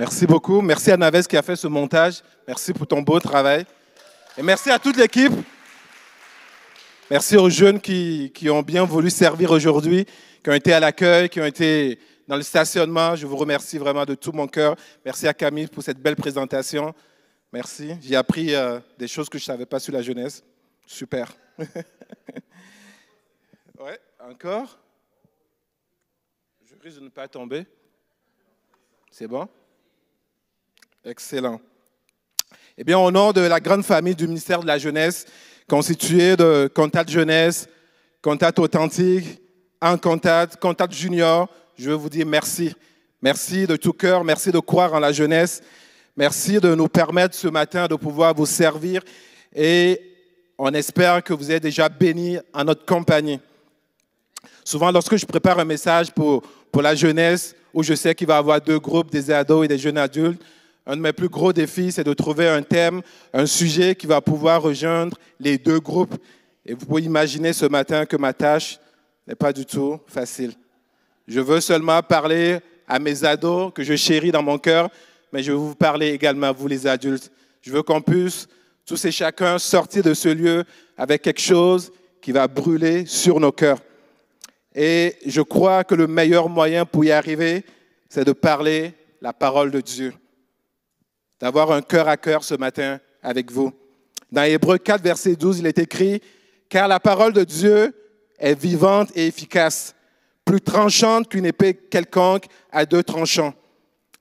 Merci beaucoup. Merci à Naves qui a fait ce montage. Merci pour ton beau travail. Et merci à toute l'équipe. Merci aux jeunes qui, qui ont bien voulu servir aujourd'hui, qui ont été à l'accueil, qui ont été dans le stationnement. Je vous remercie vraiment de tout mon cœur. Merci à Camille pour cette belle présentation. Merci. J'ai appris euh, des choses que je ne savais pas sur la jeunesse. Super. ouais, encore? Je risque de ne pas tomber. C'est bon? Excellent. Eh bien, au nom de la grande famille du ministère de la Jeunesse, constituée de Contact Jeunesse, Contact Authentique, un Contact, Contact Junior, je veux vous dire merci. Merci de tout cœur, merci de croire en la jeunesse. Merci de nous permettre ce matin de pouvoir vous servir et on espère que vous êtes déjà bénis en notre compagnie. Souvent, lorsque je prépare un message pour, pour la jeunesse, où je sais qu'il va y avoir deux groupes, des ados et des jeunes adultes, un de mes plus gros défis, c'est de trouver un thème, un sujet qui va pouvoir rejoindre les deux groupes. Et vous pouvez imaginer ce matin que ma tâche n'est pas du tout facile. Je veux seulement parler à mes ados que je chéris dans mon cœur, mais je veux vous parler également à vous les adultes. Je veux qu'on puisse tous et chacun sortir de ce lieu avec quelque chose qui va brûler sur nos cœurs. Et je crois que le meilleur moyen pour y arriver, c'est de parler la parole de Dieu d'avoir un cœur à cœur ce matin avec vous. Dans Hébreu 4, verset 12, il est écrit, Car la parole de Dieu est vivante et efficace, plus tranchante qu'une épée quelconque à deux tranchants,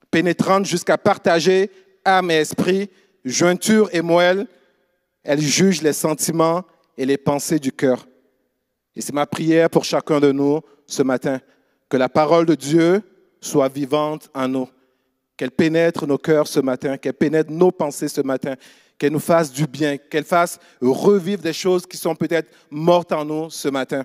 pénétrante jusqu'à partager âme et esprit, jointure et moelle. Elle juge les sentiments et les pensées du cœur. Et c'est ma prière pour chacun de nous ce matin, que la parole de Dieu soit vivante en nous qu'elle pénètre nos cœurs ce matin, qu'elle pénètre nos pensées ce matin, qu'elle nous fasse du bien, qu'elle fasse revivre des choses qui sont peut-être mortes en nous ce matin.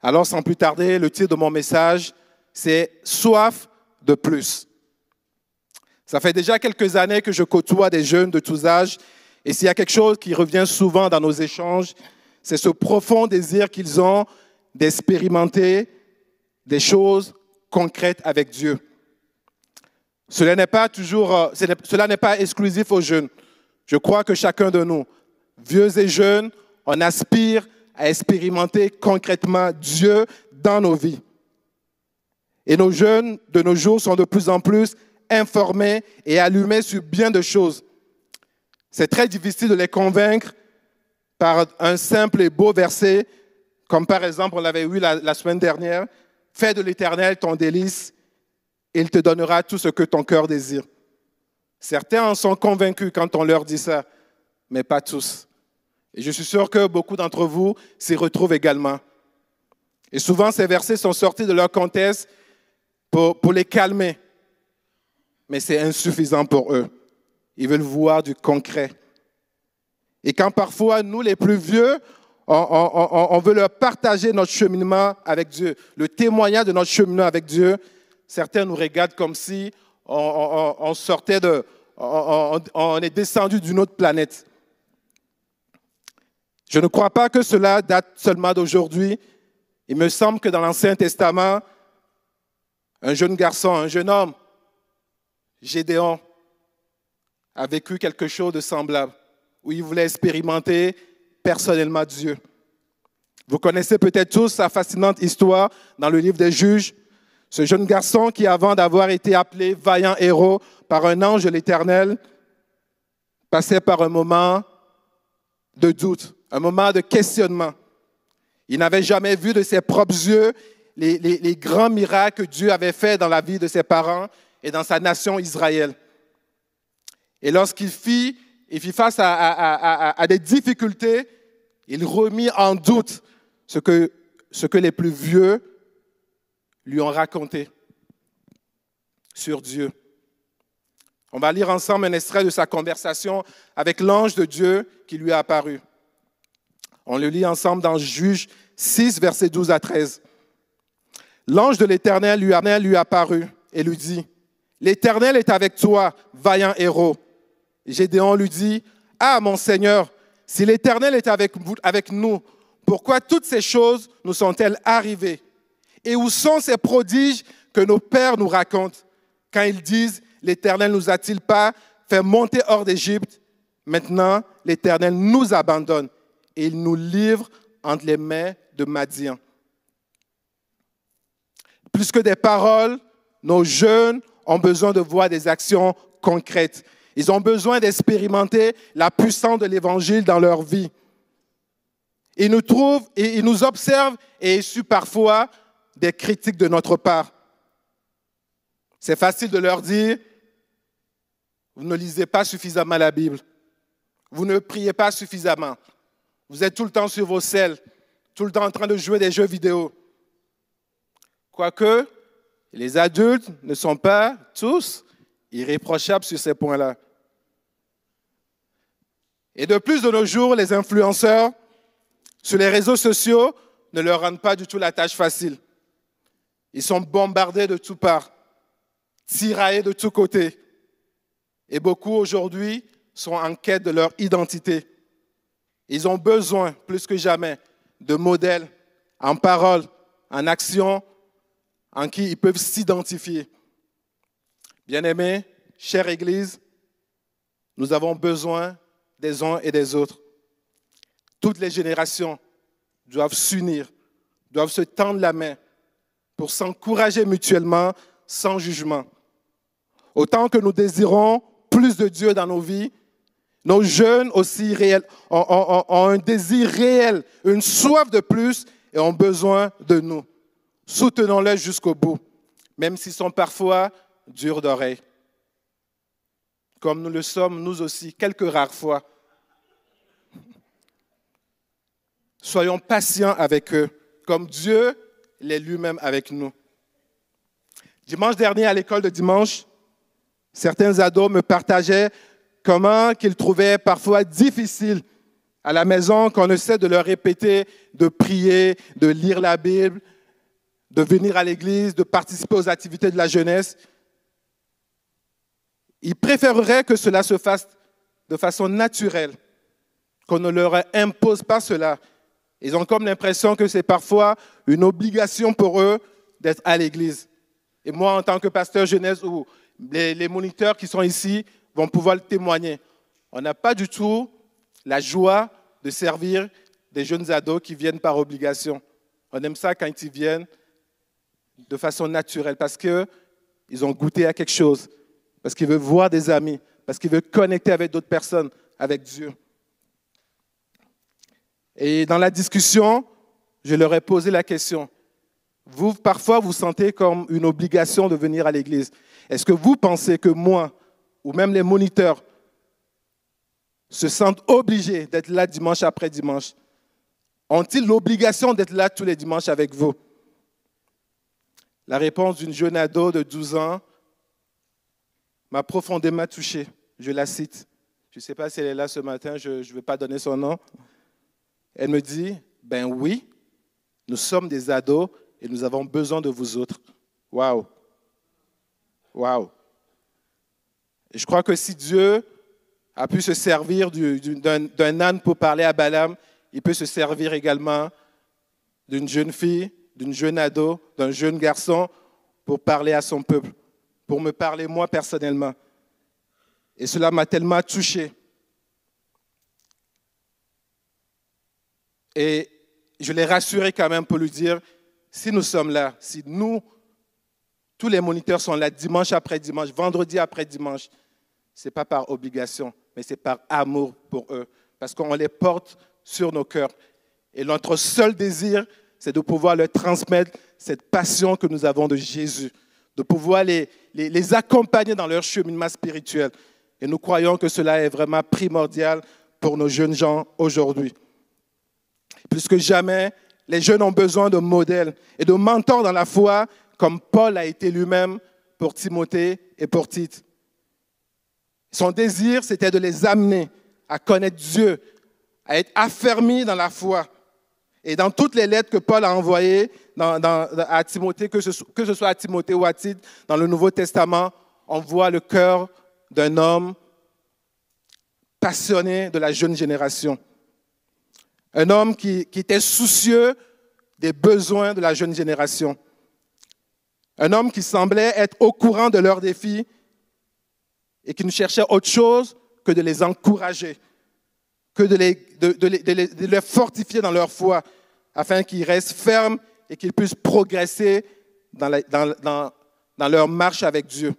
Alors, sans plus tarder, le titre de mon message, c'est Soif de plus. Ça fait déjà quelques années que je côtoie des jeunes de tous âges, et s'il y a quelque chose qui revient souvent dans nos échanges, c'est ce profond désir qu'ils ont d'expérimenter des choses concrète avec Dieu. Cela n'est pas toujours, euh, cela n'est pas exclusif aux jeunes. Je crois que chacun de nous, vieux et jeunes, on aspire à expérimenter concrètement Dieu dans nos vies. Et nos jeunes de nos jours sont de plus en plus informés et allumés sur bien de choses. C'est très difficile de les convaincre par un simple et beau verset, comme par exemple on l'avait eu la, la semaine dernière, Fais de l'Éternel ton délice, et il te donnera tout ce que ton cœur désire. Certains en sont convaincus quand on leur dit ça, mais pas tous. Et je suis sûr que beaucoup d'entre vous s'y retrouvent également. Et souvent, ces versets sont sortis de leur contexte pour, pour les calmer. Mais c'est insuffisant pour eux. Ils veulent voir du concret. Et quand parfois, nous, les plus vieux, on, veut leur partager notre cheminement avec Dieu, le témoignage de notre cheminement avec Dieu. Certains nous regardent comme si on, sortait de, on, est descendu d'une autre planète. Je ne crois pas que cela date seulement d'aujourd'hui. Il me semble que dans l'Ancien Testament, un jeune garçon, un jeune homme, Gédéon, a vécu quelque chose de semblable, où il voulait expérimenter personnellement Dieu. Vous connaissez peut-être tous sa fascinante histoire dans le livre des juges. Ce jeune garçon qui, avant d'avoir été appelé vaillant héros par un ange de l'Éternel, passait par un moment de doute, un moment de questionnement. Il n'avait jamais vu de ses propres yeux les, grands miracles que Dieu avait faits dans la vie de ses parents et dans sa nation Israël. Et lorsqu'il fit, il fit face à des difficultés, il remit en doute ce que, ce que les plus vieux lui ont raconté sur Dieu. On va lire ensemble un extrait de sa conversation avec l'ange de Dieu qui lui a apparu. On le lit ensemble dans Juge 6, versets 12 à 13. L'ange de l'Éternel lui, a, lui apparu et lui dit, L'Éternel est avec toi, vaillant héros. Gédéon lui dit, Ah, mon Seigneur, si l'Éternel est avec, nous, pourquoi toutes ces choses nous sont-elles arrivées? Et où sont ces prodiges que nos pères nous racontent? Quand ils disent, l'Éternel nous a-t-il pas fait monter hors d'Égypte? Maintenant, l'Éternel nous abandonne et il nous livre entre les mains de Madian. Plus que des paroles, nos jeunes ont besoin de voir des actions concrètes. Ils ont besoin d'expérimenter la puissance de l'Évangile dans leur vie. Ils nous trouvent et ils nous observent et issus parfois des critiques de notre part. C'est facile de leur dire, vous ne lisez pas suffisamment la Bible. Vous ne priez pas suffisamment. Vous êtes tout le temps sur vos selles, tout le temps en train de jouer des jeux vidéo. Quoique, les adultes ne sont pas tous irréprochables sur ces points-là. Et de plus de nos jours, les influenceurs sur les réseaux sociaux ne leur rendent pas du tout la tâche facile. Ils sont bombardés de toutes parts, tiraillés de tous côtés. Et beaucoup aujourd'hui sont en quête de leur identité. Ils ont besoin, plus que jamais, de modèles en parole, en action, en qui ils peuvent s'identifier. Bien-aimés, chère Église, nous avons besoin des uns et des autres. Toutes les générations doivent s'unir, doivent se tendre la main pour s'encourager mutuellement sans jugement. Autant que nous désirons plus de Dieu dans nos vies, nos jeunes aussi réels, ont, un désir réel, une soif de plus et ont besoin de nous. Soutenons-les jusqu'au bout, même s'ils sont parfois durs d'oreille, comme nous le sommes nous aussi, quelques rares fois. Soyons patients avec eux, comme Dieu l'est lui-même avec nous. Dimanche dernier, à l'école de dimanche, certains ados me partageaient comment qu'ils trouvaient parfois difficile à la maison qu'on essaie de leur répéter de prier, de lire la Bible, de venir à l'église, de participer aux activités de la jeunesse. Ils préféreraient que cela se fasse de façon naturelle, qu'on ne leur impose pas cela, ils ont comme l'impression que c'est parfois une obligation pour eux d'être à l'église. Et moi, en tant que pasteur jeunesse, ou les, moniteurs qui sont ici vont pouvoir le témoigner. On n'a pas du tout la joie de servir des jeunes ados qui viennent par obligation. On aime ça quand ils viennent de façon naturelle parce qu'ils ont goûté à quelque chose, parce qu'ils veulent voir des amis, parce qu'ils veulent connecter avec d'autres personnes, avec Dieu. Et dans la discussion, je leur ai posé la question. Vous, parfois, vous sentez comme une obligation de venir à l'église. Est-ce que vous pensez que moi, ou même les moniteurs, se sentent obligés d'être là dimanche après dimanche? Ont-ils l'obligation d'être là tous les dimanches avec vous? La réponse d'une jeune ado de 12 ans m'a profondément touché. Je la cite. Je ne sais pas si elle est là ce matin, je ne vais pas donner son nom. Elle me dit, ben oui, nous sommes des ados et nous avons besoin de vous autres. Waouh! Waouh! Je crois que si Dieu a pu se servir d'un âne pour parler à Balaam, il peut se servir également d'une jeune fille, d'une jeune ado, d'un jeune garçon pour parler à son peuple, pour me parler moi personnellement. Et cela m'a tellement touché. Et je l'ai rassuré quand même pour lui dire, si nous sommes là, si nous, tous les moniteurs sont là dimanche après dimanche, vendredi après dimanche, ce n'est pas par obligation, mais c'est par amour pour eux, parce qu'on les porte sur nos cœurs. Et notre seul désir, c'est de pouvoir leur transmettre cette passion que nous avons de Jésus, de pouvoir les, accompagner dans leur cheminement spirituel. Et nous croyons que cela est vraiment primordial pour nos jeunes gens aujourd'hui. Plus que jamais, les jeunes ont besoin de modèles et de mentors dans la foi, comme Paul a été lui-même pour Timothée et pour Tite. Son désir, c'était de les amener à connaître Dieu, à être affermis dans la foi. Et dans toutes les lettres que Paul a envoyées à Timothée, que ce, soit à Timothée ou à Tite, dans le Nouveau Testament, on voit le cœur d'un homme passionné de la jeune génération. Un homme qui, était soucieux des besoins de la jeune génération. Un homme qui semblait être au courant de leurs défis et qui ne cherchait autre chose que de les encourager, que de les, de, les, fortifier dans leur foi, afin qu'ils restent fermes et qu'ils puissent progresser dans, leur marche avec Dieu.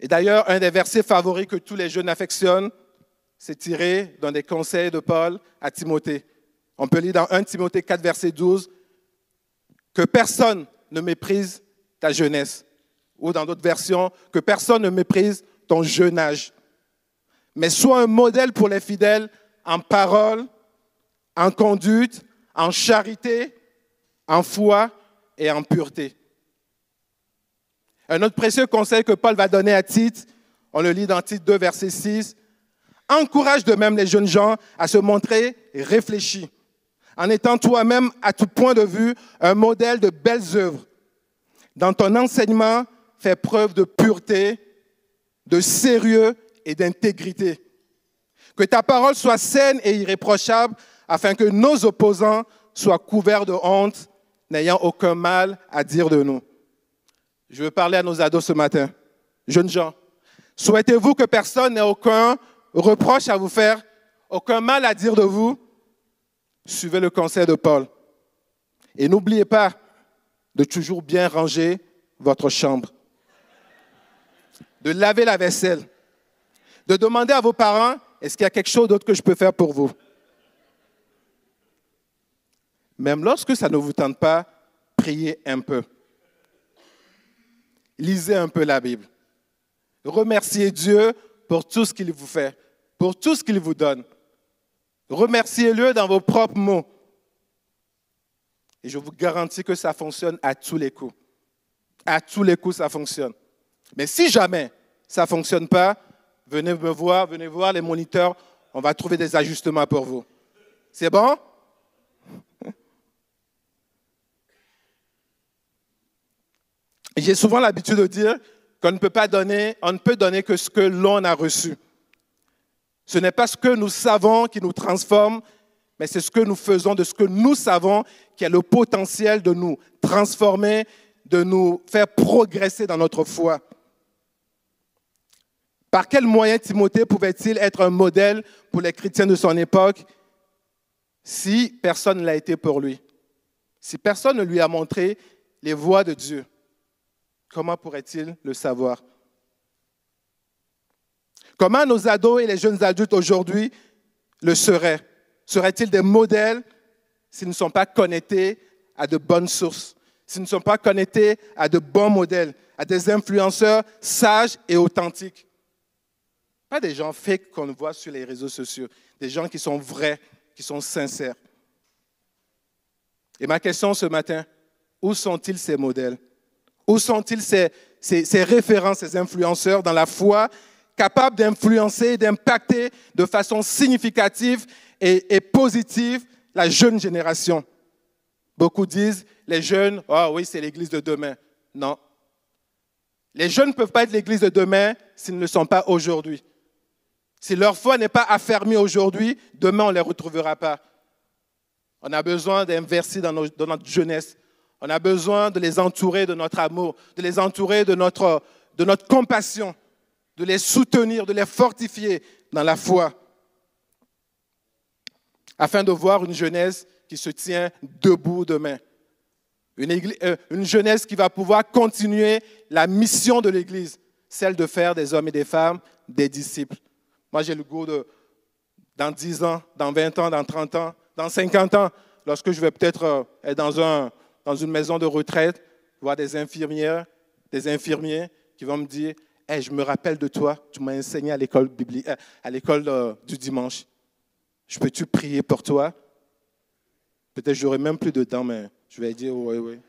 Et d'ailleurs, un des versets favoris que tous les jeunes affectionnent, c'est tiré dans des conseils de Paul à Timothée. On peut lire dans 1 Timothée 4, verset 12, que personne ne méprise ta jeunesse. Ou dans d'autres versions, que personne ne méprise ton jeune âge. Mais sois un modèle pour les fidèles en parole, en conduite, en charité, en foi et en pureté. Un autre précieux conseil que Paul va donner à Tite, on le lit dans Tite 2, verset 6, encourage de même les jeunes gens à se montrer réfléchis, en étant toi-même à tout point de vue un modèle de belles œuvres. Dans ton enseignement, fais preuve de pureté, de sérieux et d'intégrité. Que ta parole soit saine et irréprochable afin que nos opposants soient couverts de honte, n'ayant aucun mal à dire de nous. Je veux parler à nos ados ce matin. Jeunes gens, souhaitez-vous que personne n'ait aucun reproche à vous faire, aucun mal à dire de vous? Suivez le conseil de Paul. Et n'oubliez pas de toujours bien ranger votre chambre, de laver la vaisselle, de demander à vos parents, est-ce qu'il y a quelque chose d'autre que je peux faire pour vous? Même lorsque ça ne vous tente pas, priez un peu lisez un peu la Bible. Remerciez Dieu pour tout ce qu'il vous fait, pour tout ce qu'il vous donne. Remerciez-le dans vos propres mots. Et je vous garantis que ça fonctionne à tous les coups. À tous les coups, ça fonctionne. Mais si jamais ça ne fonctionne pas, venez me voir, venez voir les moniteurs, on va trouver des ajustements pour vous. C'est bon? J'ai souvent l'habitude de dire qu'on ne peut pas donner, on ne peut donner que ce que l'on a reçu. Ce n'est pas ce que nous savons qui nous transforme, mais c'est ce que nous faisons de ce que nous savons qui a le potentiel de nous transformer, de nous faire progresser dans notre foi. Par quel moyen Timothée pouvait-il être un modèle pour les chrétiens de son époque si personne ne l'a été pour lui? Si personne ne lui a montré les voies de Dieu? Comment pourrait-il le savoir? Comment nos ados et les jeunes adultes aujourd'hui le seraient? Seraient-ils des modèles s'ils ne sont pas connectés à de bonnes sources, s'ils ne sont pas connectés à de bons modèles, à des influenceurs sages et authentiques? Pas des gens fake qu'on voit sur les réseaux sociaux, des gens qui sont vrais, qui sont sincères. Et ma question ce matin, où sont-ils ces modèles? Où sont-ils ces, références, ces influenceurs dans la foi, capables d'influencer, d'impacter de façon significative et, positive la jeune génération? Beaucoup disent, les jeunes, oh oui, c'est l'église de demain. Non. Les jeunes ne peuvent pas être l'église de demain s'ils ne le sont pas aujourd'hui. Si leur foi n'est pas affermie aujourd'hui, demain on ne les retrouvera pas. On a besoin d'inverser dans notre jeunesse on a besoin de les entourer de notre amour, de les entourer de notre, compassion, de les soutenir, de les fortifier dans la foi, afin de voir une jeunesse qui se tient debout demain. Une, euh, une jeunesse qui va pouvoir continuer la mission de l'Église, celle de faire des hommes et des femmes des disciples. Moi, j'ai le goût de, dans 10 ans, dans 20 ans, dans 30 ans, dans 50 ans, lorsque je vais peut-être euh, être dans un, dans une maison de retraite, voir des infirmières, des infirmiers qui vont me dire Je me rappelle de toi, tu m'as enseigné à l'école, euh, à l'école euh, du dimanche. Je peux-tu prier pour toi Peut-être j'aurai même plus de temps, mais je vais dire oui, oui.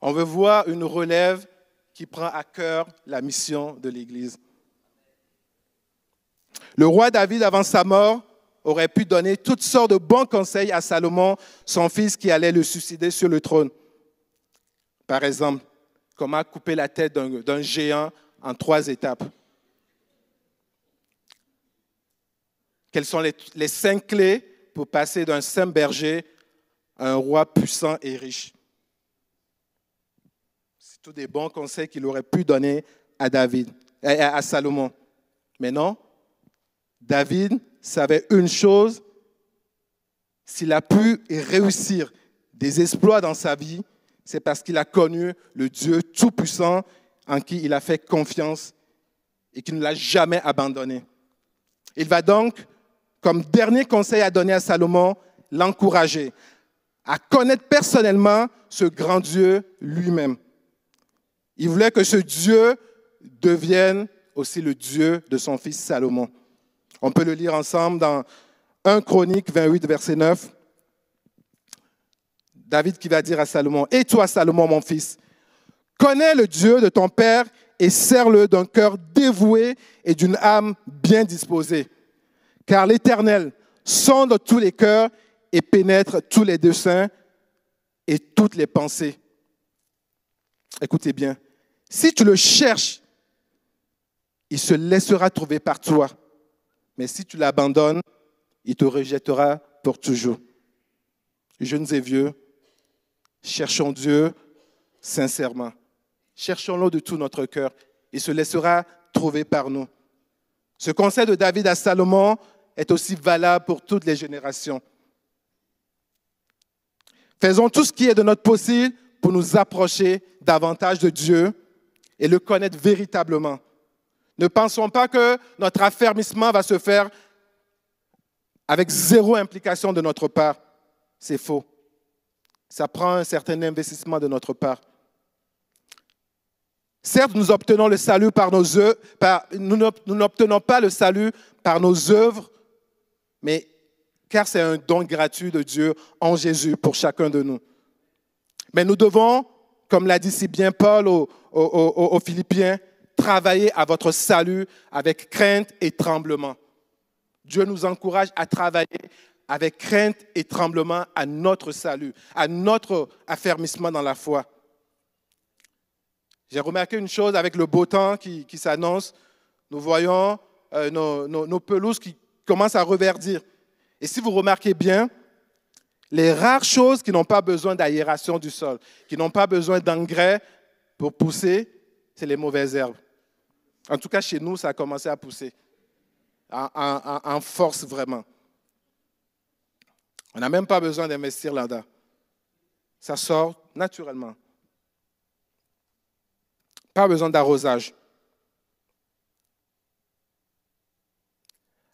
On veut voir une relève qui prend à cœur la mission de l'Église. Le roi David, avant sa mort, aurait pu donner toutes sortes de bons conseils à Salomon, son fils qui allait le suicider sur le trône. Par exemple, comment couper la tête d'un géant en trois étapes. Quelles sont les, cinq clés pour passer d'un simple berger un roi puissant et riche? C'est tous des bons conseils qu'il aurait pu donner à David, à Salomon. Mais non, David savait une chose, s'il a pu réussir des exploits dans sa vie, c'est parce qu'il a connu le Dieu Tout-Puissant en qui il a fait confiance et qui ne l'a jamais abandonné. Il va donc, comme dernier conseil à donner à Salomon, l'encourager à connaître personnellement ce grand Dieu lui-même. Il voulait que ce Dieu devienne aussi le Dieu de son fils Salomon. On peut le lire ensemble dans 1 Chronique 28, verset 9. David qui va dire à Salomon, Et toi, Salomon, mon fils, connais le Dieu de ton Père et sers-le d'un cœur dévoué et d'une âme bien disposée. Car l'Éternel sonde tous les cœurs et pénètre tous les desseins et toutes les pensées. Écoutez bien, si tu le cherches, il se laissera trouver par toi. Mais si tu l'abandonnes, il te rejettera pour toujours. Jeunes et vieux, cherchons Dieu sincèrement. Cherchons-le de tout notre cœur. Il se laissera trouver par nous. Ce conseil de David à Salomon est aussi valable pour toutes les générations. Faisons tout ce qui est de notre possible pour nous approcher davantage de Dieu et le connaître véritablement. Ne pensons pas que notre affermissement va se faire avec zéro implication de notre part. C'est faux. Ça prend un certain investissement de notre part. Certes, nous obtenons le salut par nos œuvres, nous n'obtenons pas le salut par nos œuvres, mais car c'est un don gratuit de Dieu en Jésus pour chacun de nous. Mais nous devons, comme l'a dit si bien Paul aux Philippiens, travailler à votre salut avec crainte et tremblement. Dieu nous encourage à travailler avec crainte et tremblement à notre salut, à notre affermissement dans la foi. J'ai remarqué une chose avec le beau temps qui, s'annonce. Nous voyons euh, nos, nos pelouses qui commencent à reverdir. Et si vous remarquez bien, les rares choses qui n'ont pas besoin d'aération du sol, qui n'ont pas besoin d'engrais pour pousser, c'est les mauvaises herbes. En tout cas, chez nous, ça a commencé à pousser en, force vraiment. On n'a même pas besoin d'investir là-dedans. Ça sort naturellement. Pas besoin d'arrosage.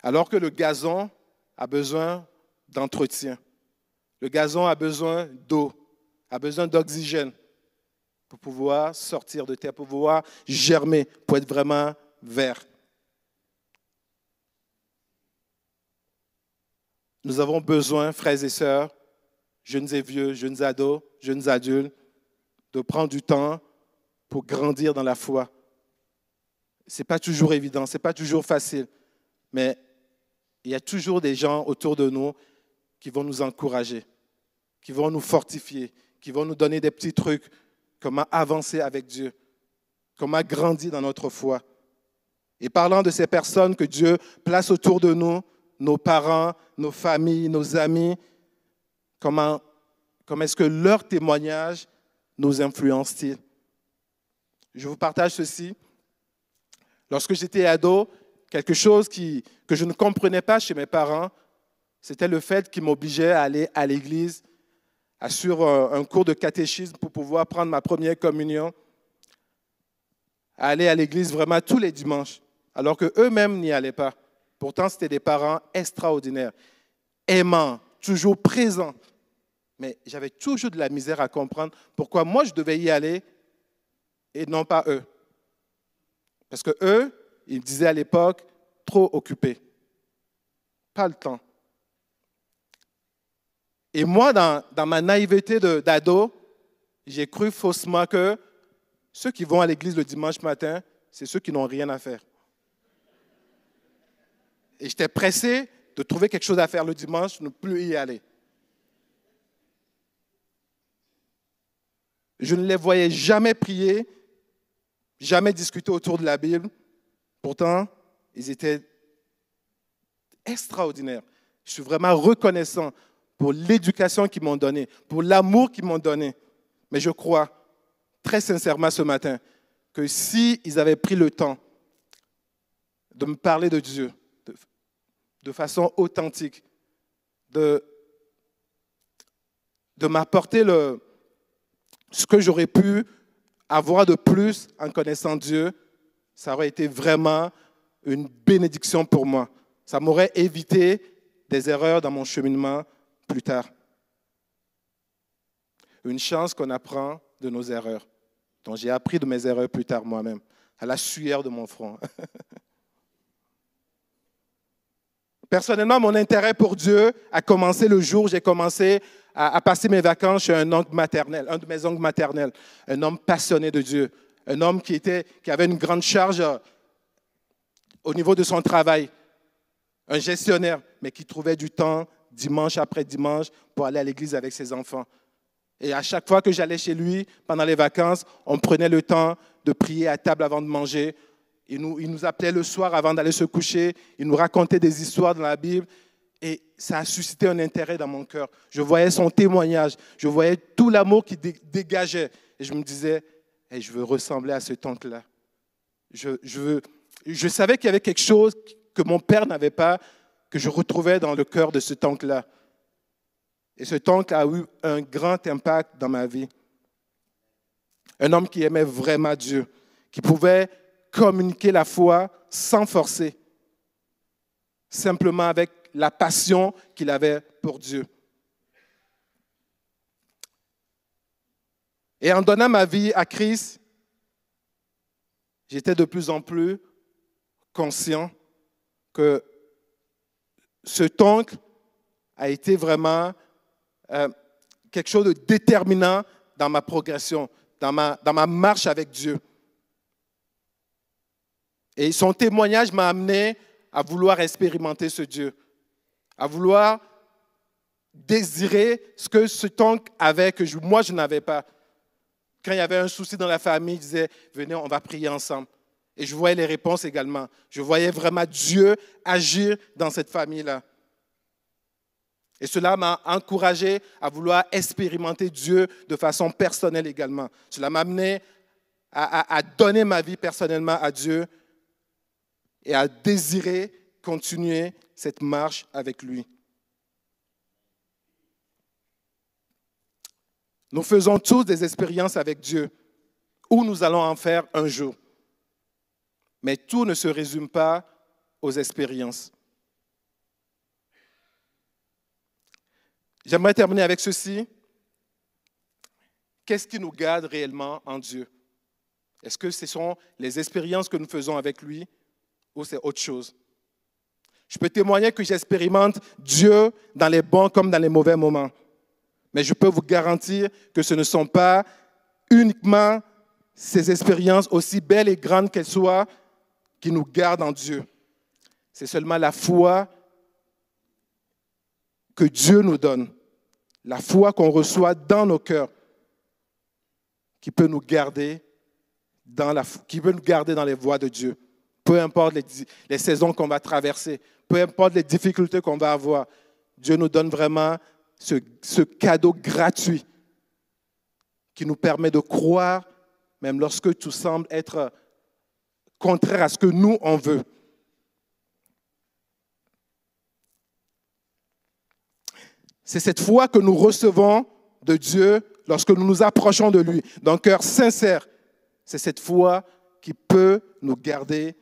Alors que le gazon a besoin d'entretien. Le gazon a besoin d'eau, a besoin d'oxygène pour pouvoir sortir de terre, pour pouvoir germer, pour être vraiment vert. Nous avons besoin, frères et sœurs, jeunes et vieux, jeunes ados, jeunes adultes, de prendre du temps pour grandir dans la foi. Ce n'est pas toujours évident, ce n'est pas toujours facile, mais il y a toujours des gens autour de nous qui vont nous encourager, qui vont nous fortifier, qui vont nous donner des petits trucs comment avancer avec Dieu, comment grandir dans notre foi. Et parlant de ces personnes que Dieu place autour de nous, nos parents, nos familles, nos amis, comment, comment est-ce que leur témoignage nous influence-t-il? Je vous partage ceci. Lorsque j'étais ado, quelque chose qui, que je ne comprenais pas chez mes parents, c'était le fait qu'ils m'obligeaient à aller à l'église assure un cours de catéchisme pour pouvoir prendre ma première communion, aller à l'église vraiment tous les dimanches, alors qu'eux-mêmes n'y allaient pas. Pourtant, c'était des parents extraordinaires, aimants, toujours présents. Mais j'avais toujours de la misère à comprendre pourquoi moi je devais y aller et non pas eux. Parce que eux, ils disaient à l'époque, trop occupés. Pas le temps. Et moi, dans, ma naïveté d'ado, j'ai cru faussement que ceux qui vont à l'église le dimanche matin, c'est ceux qui n'ont rien à faire. Et j'étais pressé de trouver quelque chose à faire le dimanche, ne plus y aller. Je ne les voyais jamais prier, jamais discuter autour de la Bible. Pourtant, ils étaient extraordinaires. Je suis vraiment reconnaissant pour l'éducation qu'ils m'ont donnée, pour l'amour qu'ils m'ont donné. Mais je crois très sincèrement ce matin que s'ils avaient pris le temps de me parler de Dieu de, façon authentique, de, de m'apporter ce que j'aurais pu avoir de plus en connaissant Dieu, ça aurait été vraiment une bénédiction pour moi. Ça m'aurait évité des erreurs dans mon cheminement plus tard. Une chance qu'on apprend de nos erreurs, dont j'ai appris de mes erreurs plus tard moi-même, à la sueur de mon front. Personnellement, mon intérêt pour Dieu a commencé le jour où j'ai commencé à, passer mes vacances chez un oncle maternel, un de mes oncles maternels, un homme passionné de Dieu, un homme qui, était, qui avait une grande charge euh, au niveau de son travail, un gestionnaire, mais qui trouvait du temps dimanche après dimanche pour aller à l'église avec ses enfants. Et à chaque fois que j'allais chez lui pendant les vacances, on prenait le temps de prier à table avant de manger. Il nous, il nous appelait le soir avant d'aller se coucher. Il nous racontait des histoires dans la Bible. Et ça a suscité un intérêt dans mon cœur. Je voyais son témoignage. Je voyais tout l'amour qui dégageait. Et je me disais, je veux ressembler à ce. Je, je, je savais qu'il y avait quelque chose que mon père n'avait pas, que je retrouvais dans le cœur de ce oncle-là. Et ce oncle a eu un grand impact dans ma vie. Un homme qui aimait vraiment Dieu, qui pouvait communiquer la foi sans forcer, simplement avec la passion qu'il avait pour Dieu. Et en donnant ma vie à Christ, j'étais de plus en plus conscient que ce oncle a été vraiment euh, quelque chose de déterminant dans ma progression, dans ma, marche avec Dieu. Et son témoignage m'a amené à vouloir expérimenter ce Dieu, à vouloir désirer ce que ce oncle avait que moi je n'avais pas. Quand il y avait un souci dans la famille, il disait, venez, on va prier ensemble. Et je voyais les réponses également. Je voyais vraiment Dieu agir dans cette famille-là. Et cela m'a encouragé à vouloir expérimenter Dieu de façon personnelle également. Cela m'a amené à, à, donner ma vie personnellement à Dieu et à désirer continuer cette marche avec lui. Nous faisons tous des expériences avec Dieu, ou nous allons en faire un jour. Mais tout ne se résume pas aux expériences. J'aimerais terminer avec ceci. Qu'est-ce qui nous garde réellement en Dieu? Est-ce que ce sont les expériences que nous faisons avec lui ou c'est autre chose? Je peux témoigner que j'expérimente Dieu dans les bons comme dans les mauvais moments. Mais je peux vous garantir que ce ne sont pas uniquement ces expériences, aussi belles et grandes qu'elles soient, qui nous gardent en Dieu. C'est seulement la foi que Dieu nous donne, la foi qu'on reçoit dans nos cœurs, qui peut nous garder dans, la, qui peut nous garder dans les voies de Dieu. Peu importe les, les saisons qu'on va traverser, peu importe les difficultés qu'on va avoir, Dieu nous donne vraiment ce, ce cadeau gratuit qui nous permet de croire, même lorsque tout semble être contraire à ce que nous, on veut. C'est cette foi que nous recevons de Dieu lorsque nous nous approchons de lui d'un cœur sincère. C'est cette foi qui peut nous garder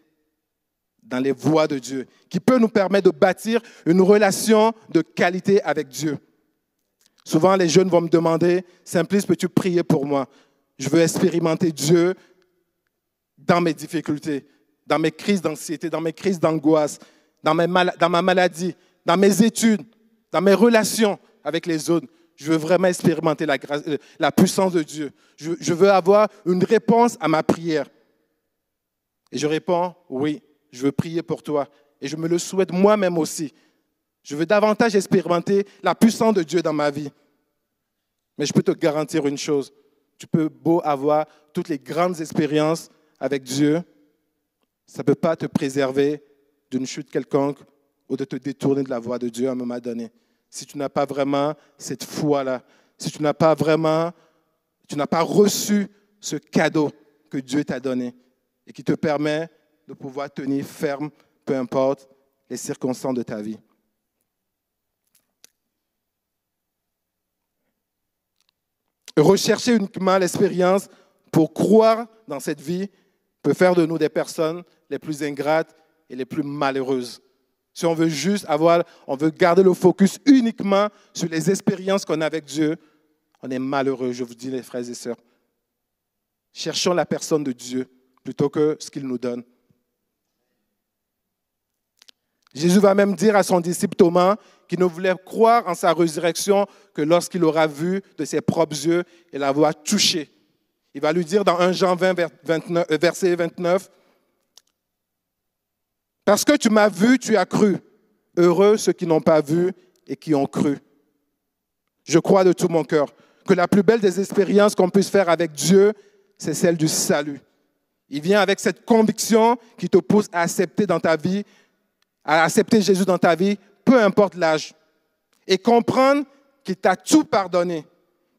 dans les voies de Dieu, qui peut nous permettre de bâtir une relation de qualité avec Dieu. Souvent, les jeunes vont me demander, Simplice, peux-tu prier pour moi? Je veux expérimenter Dieu dans mes difficultés, dans mes crises d'anxiété, dans mes crises d'angoisse, dans, ma maladie, dans mes études, dans mes relations avec les autres. Je veux vraiment expérimenter la, euh, puissance de Dieu. Je veux avoir une réponse à ma prière. Et je réponds, oui, je veux prier pour toi. Et je me le souhaite moi-même aussi. Je veux davantage expérimenter la puissance de Dieu dans ma vie. Mais je peux te garantir une chose. Tu peux beau avoir toutes les grandes expériences avec Dieu, ça ne peut pas te préserver d'une chute quelconque ou de te détourner de la voie de Dieu à un moment donné. si tu n'as pas vraiment cette foi-là, si tu n'as pas vraiment, tu n'as pas reçu ce cadeau que Dieu t'a donné et qui te permet de pouvoir tenir ferme, peu importe les circonstances de ta vie. Rechercher uniquement l'expérience pour croire dans cette vie peut faire de nous des personnes les plus ingrates et les plus malheureuses. Si on veut juste avoir, on veut garder le focus uniquement sur les expériences qu'on a avec Dieu, on est malheureux, je vous dis les frères et sœurs. Cherchons la personne de Dieu plutôt que ce qu'il nous donne. Jésus va même dire à son disciple Thomas qu'il ne voulait croire en sa résurrection que lorsqu'il aura vu de ses propres yeux et l'avoir touché. Il va lui dire dans 1 Jean 20, euh, verset 29, Parce que tu m'as vu, tu as cru. Heureux ceux qui n'ont pas vu et qui ont cru. Je crois de tout mon cœur que la plus belle des expériences qu'on puisse faire avec Dieu, c'est celle du salut. Il vient avec cette conviction qui te pousse à accepter dans ta vie, à accepter Jésus dans ta vie, peu importe l'âge, et comprendre qu'il t'a tout pardonné,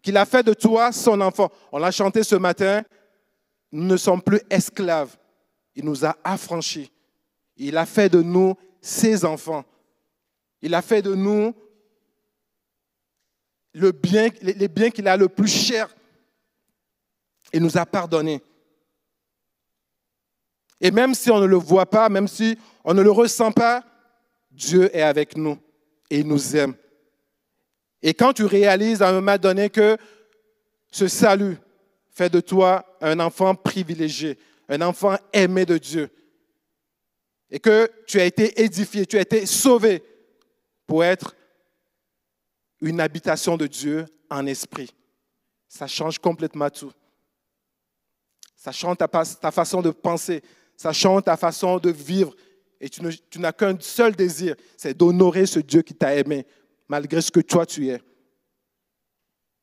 qu'il a fait de toi son enfant. On l'a chanté ce matin, nous ne sommes plus esclaves. Il nous a affranchis. Il a fait de nous ses enfants. Il a fait de nous les biens qu'il a le plus cher. Il nous a pardonné. Et même si on ne le voit pas, même si on ne le ressent pas, Dieu est avec nous et il nous aime. Et quand tu réalises à un moment donné que ce salut fait de toi un enfant privilégié, un enfant aimé de Dieu, et que tu as été édifié, tu as été sauvé pour être une habitation de Dieu en esprit. Ça change complètement tout. Ça change ta, ta façon de penser, ça change ta façon de vivre. Et tu, tu n'as qu'un seul désir, c'est d'honorer ce Dieu qui t'a aimé, malgré ce que toi tu es.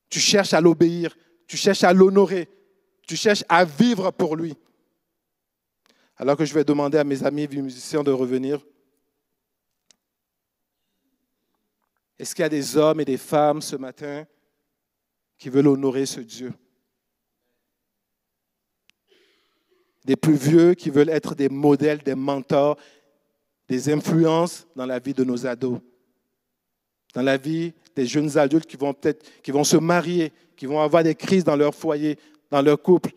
Tu cherches à l'obéir, tu cherches à l'honorer, tu cherches à vivre pour lui. Alors que je vais demander à mes amis musiciens de revenir. Est-ce qu'il y a des hommes et des femmes ce matin qui veulent honorer ce Dieu? Des plus vieux qui veulent être des modèles, des mentors, des influences dans la vie de nos ados, dans la vie des jeunes adultes qui vont peut-être qui vont se marier, qui vont avoir des crises dans leur foyer, dans leur couple,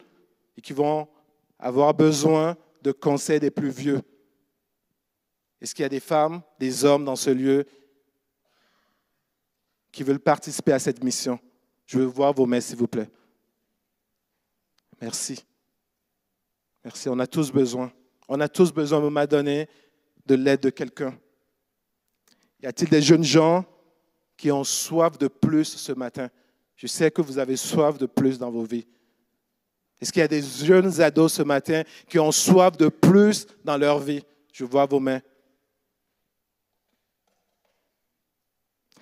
et qui vont avoir besoin de conseils des plus vieux. Est-ce qu'il y a des femmes, des hommes dans ce lieu qui veulent participer à cette mission? Je veux voir vos mains, s'il vous plaît. Merci. Merci. On a tous besoin. On a tous besoin, à un moment donné, de l'aide de quelqu'un. Y a-t-il des jeunes gens qui ont soif de plus ce matin? Je sais que vous avez soif de plus dans vos vies. Est-ce qu'il y a des jeunes ados ce matin qui ont soif de plus dans leur vie? Je vois vos mains.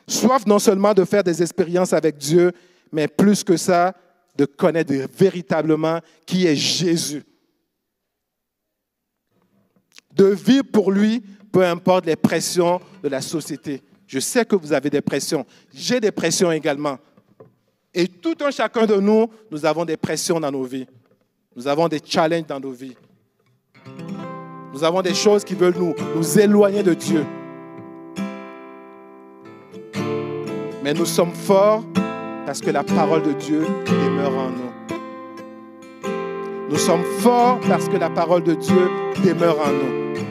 Soif non seulement de faire des expériences avec Dieu, mais plus que ça, de connaître véritablement qui est Jésus. De vivre pour lui, peu importe les pressions de la société. Je sais que vous avez des pressions. J'ai des pressions également. Et tout un chacun de nous, nous avons des pressions dans nos vies. Nous avons des challenges dans nos vies. Nous avons des choses qui veulent nous, nous éloigner de Dieu. Mais nous sommes forts parce que la parole de Dieu demeure en nous. Nous sommes forts parce que la parole de Dieu demeure en nous.